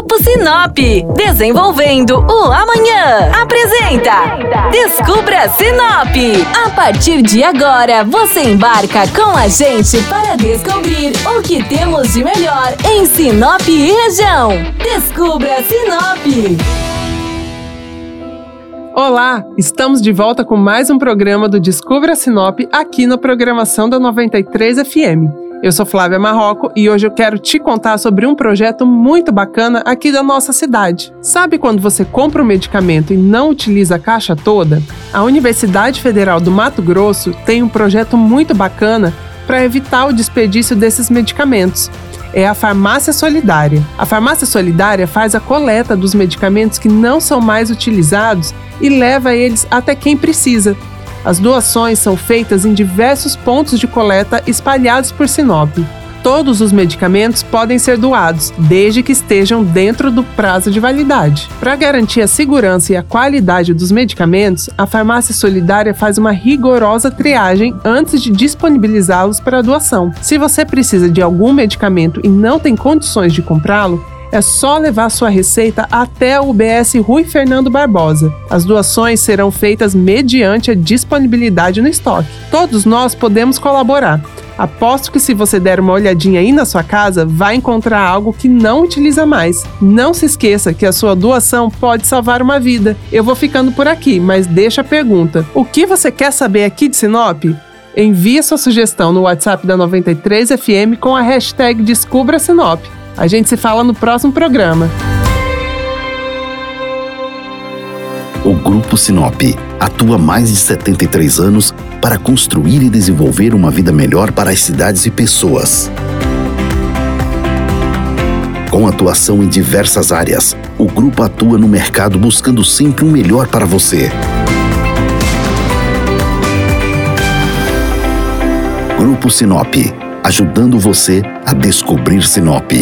Grupo Sinop, desenvolvendo o amanhã. Apresenta Descubra Sinop. A partir de agora, você embarca com a gente para descobrir o que temos de melhor em Sinop e região. Descubra Sinop. Olá, estamos de volta com mais um programa do Descubra Sinop aqui na programação da 93 FM. Eu sou Flávia Marroco e hoje eu quero te contar sobre um projeto muito bacana aqui da nossa cidade. Sabe quando você compra um medicamento e não utiliza a caixa toda? A Universidade Federal do Mato Grosso tem um projeto muito bacana para evitar o desperdício desses medicamentos. É a Farmácia Solidária. A Farmácia Solidária faz a coleta dos medicamentos que não são mais utilizados e leva eles até quem precisa. As doações são feitas em diversos pontos de coleta espalhados por Sinop. Todos os medicamentos podem ser doados, desde que estejam dentro do prazo de validade. Para garantir a segurança e a qualidade dos medicamentos, a Farmácia Solidária faz uma rigorosa triagem antes de disponibilizá-los para doação. Se você precisa de algum medicamento e não tem condições de comprá-lo, é só levar sua receita até o UBS Rui Fernando Barbosa. As doações serão feitas mediante a disponibilidade no estoque. Todos nós podemos colaborar. Aposto que se você der uma olhadinha aí na sua casa, vai encontrar algo que não utiliza mais. Não se esqueça que a sua doação pode salvar uma vida. Eu vou ficando por aqui, mas deixa a pergunta: o que você quer saber aqui de Sinop? Envie sua sugestão no WhatsApp da 93 FM com a hashtag Descubra Sinop. A gente se fala no próximo programa. O Grupo Sinop atua mais de 73 anos para construir e desenvolver uma vida melhor para as cidades e pessoas. Com atuação em diversas áreas, o grupo atua no mercado buscando sempre o um melhor para você. Grupo Sinop, ajudando você a descobrir Sinop.